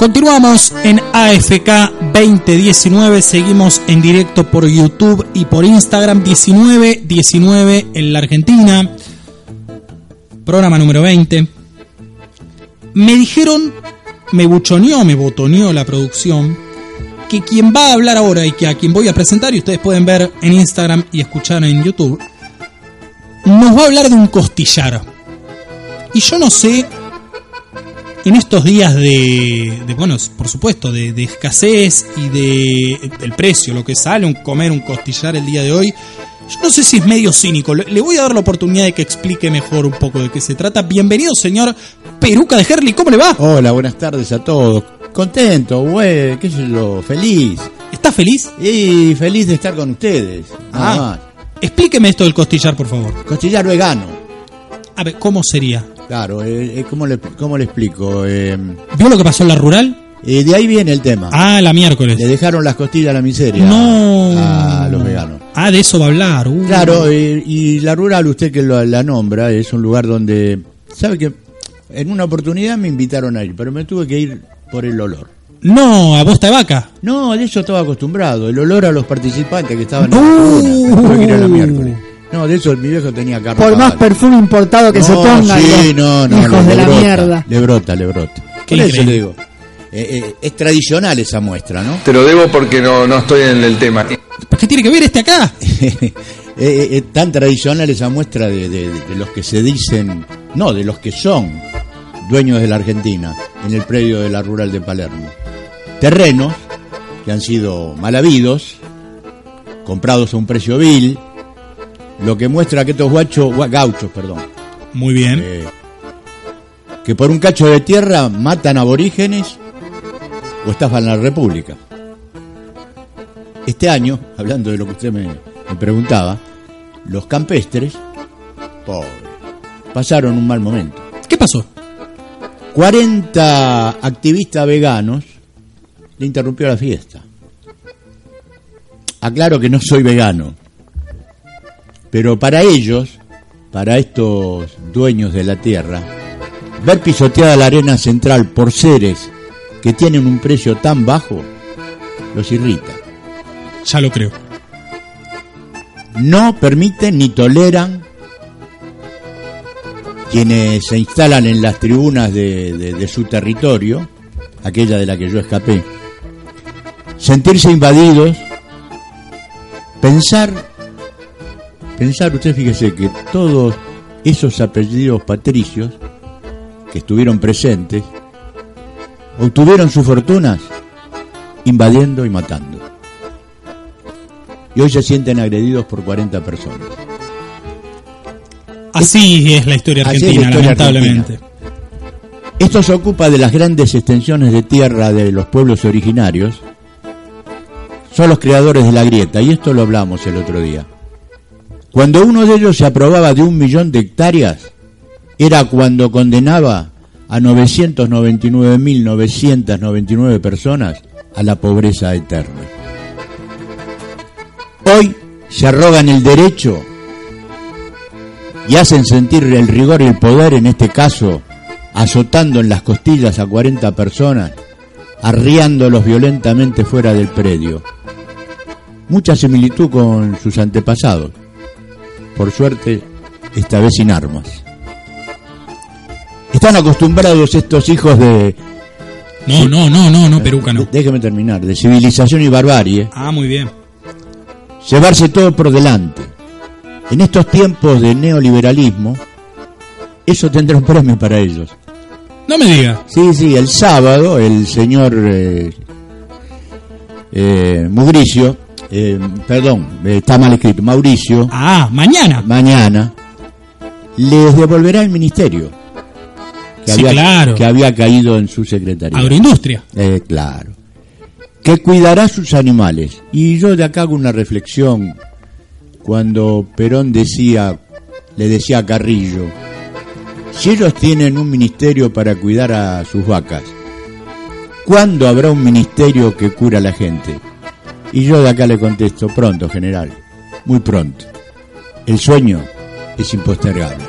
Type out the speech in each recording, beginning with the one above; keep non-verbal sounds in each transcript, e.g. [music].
Continuamos en AFK 2019, seguimos en directo por YouTube y por Instagram 1919 en la Argentina, programa número 20. Me dijeron, me buchoneó, me botoneó la producción, que quien va a hablar ahora y que a quien voy a presentar, y ustedes pueden ver en Instagram y escuchar en YouTube, nos va a hablar de un costillar. Y yo no sé en estos días de, bueno, por supuesto, de, escasez y de el precio, lo que sale un comer un costillar el día de hoy, yo no sé si es medio cínico. Le voy a dar la oportunidad de que explique mejor un poco de qué se trata. Bienvenido, señor Peruca de Herley. ¿Cómo le va? Hola, buenas tardes a todos. Contento, güey, qué sé yo, feliz. ¿Está feliz? Y feliz de estar con ustedes. Ah, explíqueme esto del costillar, por favor. Costillar vegano. A ver, ¿cómo sería? Claro, eh, eh, ¿cómo, le, ¿cómo le explico? Eh, ¿Vio lo que pasó en la rural? Eh, de ahí viene el tema. Ah, la miércoles. Le dejaron las costillas a la miseria no. a, los veganos. Ah, de eso va a hablar. Uh. Claro, y la rural, usted que lo, la nombra, es un lugar donde, ¿sabe que En una oportunidad me invitaron a ir, pero me tuve que ir por el olor. No, a bosta de vaca. No, de eso estaba acostumbrado. El olor a los participantes que estaban en la tuve que ir a la miércoles. No, de eso mi viejo tenía carne. Por más perfume importado que se ponga. Sí, no, no, hijos de la mierda. Le brota, le brota. Por eso le digo. Eh, eh, es tradicional esa muestra, ¿no? Te lo debo porque no, no estoy en el tema. ¿Qué tiene que ver este acá? [laughs] Eh, es tan tradicional esa muestra de, de, los que se dicen, no, de los que son dueños de la Argentina en el predio de la rural de Palermo. Terrenos que han sido mal habidos, comprados a un precio vil, lo que muestra que estos guachos, gauchos, perdón. Muy bien. Eh, que por un cacho de tierra matan aborígenes o estafan la República. Este año, hablando de lo que usted me, preguntaba, los campestres, pobres, pasaron un mal momento. ¿Qué pasó? 40 activistas veganos le interrumpió la fiesta. Aclaro que no soy vegano, pero para ellos, para estos dueños de la tierra, ver pisoteada la arena central por seres que tienen un precio tan bajo, los irrita. Ya lo creo. No permiten ni toleran quienes se instalan en las tribunas de, de su territorio, aquella de la que yo escapé, sentirse invadidos, pensar pensar, usted fíjese que todos esos apellidos patricios que estuvieron presentes obtuvieron sus fortunas invadiendo y matando. Y hoy se sienten agredidos por 40 personas. Así es la historia argentina, lamentablemente. Esto se ocupa de las grandes extensiones de tierra de los pueblos originarios. Son los creadores de la grieta, y esto lo hablamos el otro día. Cuando uno de ellos se aprobaba de un millón de hectáreas, era cuando condenaba a 999.999 personas a la pobreza eterna. Hoy se arrogan el derecho y hacen sentir el rigor y el poder, en este caso, azotando en las costillas a 40 personas, arriándolos violentamente fuera del predio. Mucha similitud con sus antepasados por suerte, esta vez sin armas. Están acostumbrados estos hijos de... No, no, no, no, no, Peruca no. Déjeme terminar, de civilización y barbarie. Ah, muy bien. Llevarse todo por delante. En estos tiempos de neoliberalismo, eso tendrá un premio para ellos. No me diga. Sí, sí, el sábado el señor eh, eh, Mugricio, eh, perdón, eh, está mal escrito, Mauricio, Ah, mañana. mañana les devolverá el ministerio que, Sí, había, claro. que había caído en su secretaría. Agroindustria. Eh, claro. Que cuidará sus animales. Y yo de acá hago una reflexión. Cuando Perón decía, le decía a Carrillo, si ellos tienen un ministerio para cuidar a sus vacas, ¿cuándo habrá un ministerio que cura a la gente? Y yo de acá le contesto, pronto, general, muy pronto. El sueño es impostergable.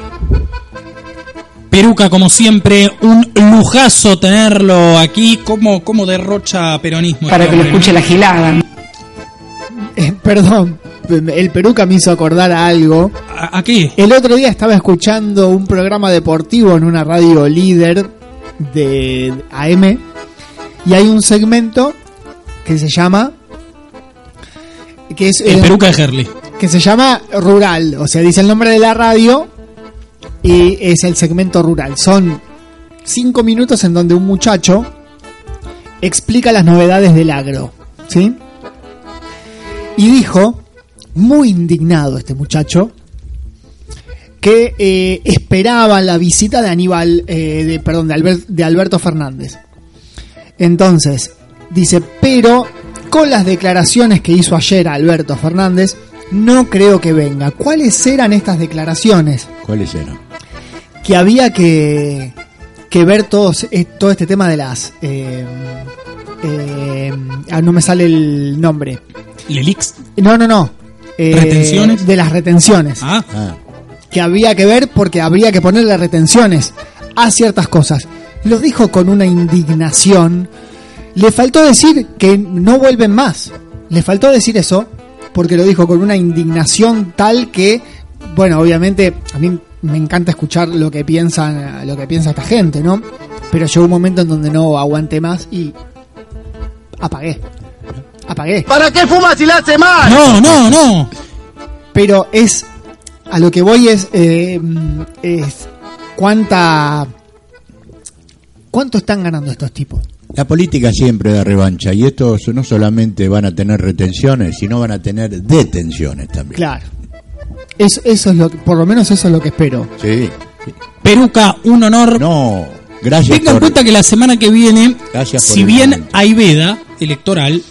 Peruca, como siempre, un lujazo tenerlo aquí. ¿Cómo, cómo derrocha peronismo? para este que lo hombre, escuche la gilada. Eh, perdón, el Peruca me hizo acordar a algo. ¿A, a qué? El otro día estaba escuchando un programa deportivo en una radio líder de AM y hay un segmento que se llama que es El eh, Peruca de Herley. que se llama Rural, o sea, dice el nombre de la radio y es el segmento rural. Son cinco minutos en donde un muchacho explica las novedades del agro, ¿sí? Y dijo, muy indignado este muchacho, que eh, esperaba la visita de Aníbal, eh, de, perdón, de, Albert- de Alberto Fernández. Entonces, dice, pero con las declaraciones que hizo ayer Alberto Fernández, no creo que venga. ¿Cuáles eran estas declaraciones? ¿Cuáles eran? Que había que, que ver todos, eh, todo este tema de las... eh, eh, ah, no me sale el nombre. Lelix. No, no, no. Eh, ¿Retenciones? De las retenciones. Ah, Ah, que había que ver porque habría que ponerle retenciones a ciertas cosas. Lo dijo con una indignación. Le faltó decir que no vuelven más. Le faltó decir eso porque lo dijo con una indignación tal que, bueno, obviamente a mí me encanta escuchar lo que piensan, lo que piensa esta gente, ¿no? Pero llegó un momento en donde no aguanté más y apagué. Apagué. ¿Para qué fuma si la hace mal? no, no, no. pero es a lo que voy es eh, es cuánta cuánto están ganando estos tipos La política siempre da revancha y estos no solamente van a tener retenciones, sino van a tener detenciones también. claro eso, eso es lo que, por lo menos eso es lo que espero Sí. Peruca, un honor. No, gracias Tenga en por... cuenta que la semana que viene, Gracias por si bien momento. hay veda electoral,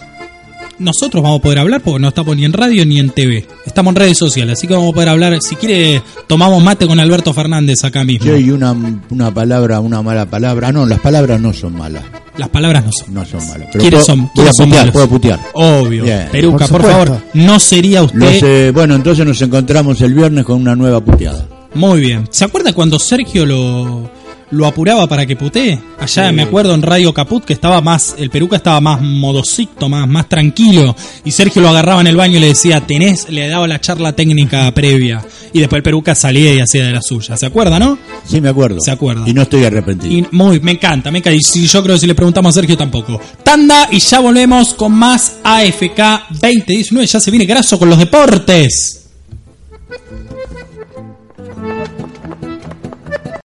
nosotros vamos a poder hablar porque no estamos ni en radio ni en TV. Estamos en redes sociales, así que vamos a poder hablar. Si quiere, tomamos mate con Alberto Fernández acá mismo. Yo y una, una palabra, una mala palabra. No, las palabras no son malas. Las palabras no son. No son malas. ¿Quiénes puedo- son putear, puedo putear. Obvio. Bien. Peruca, Por favor, no sería usted. Los, eh, bueno, entonces nos encontramos el viernes con una nueva puteada. Muy bien. ¿Se acuerda cuando Sergio lo, lo apuraba para que putee? Allá me acuerdo en Radio Caput que estaba más, el Peruca estaba más modosito, más, más tranquilo. Y Sergio lo agarraba en el baño y le decía, tenés, le daba la charla técnica previa. Y después el Peruca salía y hacía de la suya. ¿Se acuerda, no? Sí, me acuerdo. Se acuerda. Y no estoy arrepentido. Y muy, me encanta, me encanta. Y si, yo creo que si le preguntamos a Sergio tampoco. Tanda y ya volvemos con más AFK 2019. Ya se viene graso con los deportes.